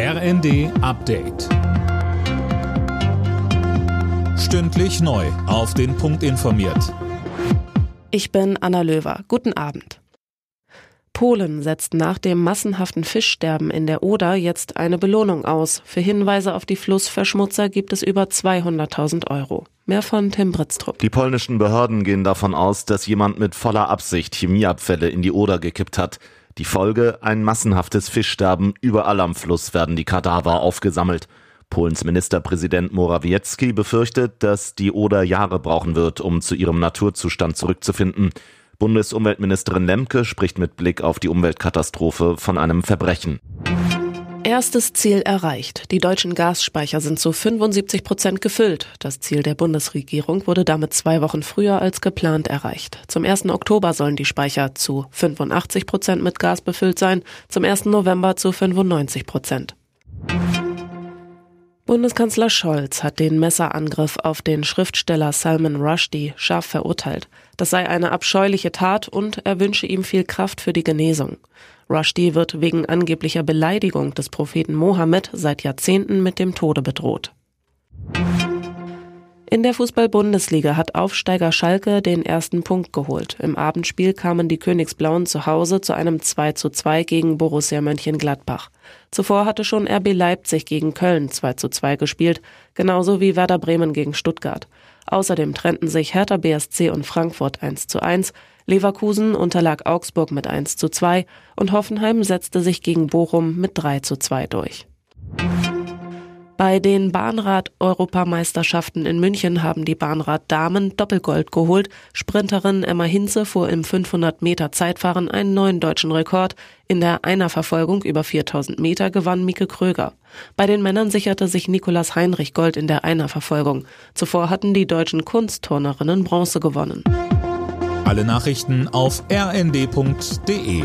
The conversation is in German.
RND Update. Stündlich neu. Auf den Punkt informiert. Ich bin Anna Löwer. Guten Abend. Polen setzt nach dem massenhaften Fischsterben in der Oder jetzt eine Belohnung aus. Für Hinweise auf die Flussverschmutzer gibt es über 200.000 Euro. Mehr von Tim Britztrup. Die polnischen Behörden gehen davon aus, dass jemand mit voller Absicht Chemieabfälle in die Oder gekippt hat. Die Folge ein massenhaftes Fischsterben. Überall am Fluss werden die Kadaver aufgesammelt. Polens Ministerpräsident Morawiecki befürchtet, dass die Oder Jahre brauchen wird, um zu ihrem Naturzustand zurückzufinden. Bundesumweltministerin Lemke spricht mit Blick auf die Umweltkatastrophe von einem Verbrechen. Erstes Ziel erreicht. Die deutschen Gasspeicher sind zu 75 Prozent gefüllt. Das Ziel der Bundesregierung wurde damit zwei Wochen früher als geplant erreicht. Zum 1. Oktober sollen die Speicher zu 85 Prozent mit Gas befüllt sein, zum 1. November zu 95 Prozent. Bundeskanzler Scholz hat den Messerangriff auf den Schriftsteller Salman Rushdie scharf verurteilt. Das sei eine abscheuliche Tat und er wünsche ihm viel Kraft für die Genesung. Rushdie wird wegen angeblicher Beleidigung des Propheten Mohammed seit Jahrzehnten mit dem Tode bedroht. In der Fußball-Bundesliga hat Aufsteiger Schalke den ersten Punkt geholt. Im Abendspiel kamen die Königsblauen zu Hause zu einem 2 zu 2 gegen Borussia Mönchengladbach. Zuvor hatte schon RB Leipzig gegen Köln 2 zu 2 gespielt, genauso wie Werder Bremen gegen Stuttgart. Außerdem trennten sich Hertha BSC und Frankfurt 1 zu 1, Leverkusen unterlag Augsburg mit 1 zu 2 und Hoffenheim setzte sich gegen Bochum mit 3 zu 2 durch. Bei den Bahnrad-Europameisterschaften in München haben die Bahnrad-Damen Doppelgold geholt. Sprinterin Emma Hinze fuhr im 500 Meter Zeitfahren einen neuen deutschen Rekord. In der Einerverfolgung über 4000 Meter gewann Mieke Kröger. Bei den Männern sicherte sich Nikolas Heinrich Gold in der Einerverfolgung. Zuvor hatten die deutschen Kunstturnerinnen Bronze gewonnen. Alle Nachrichten auf rnd.de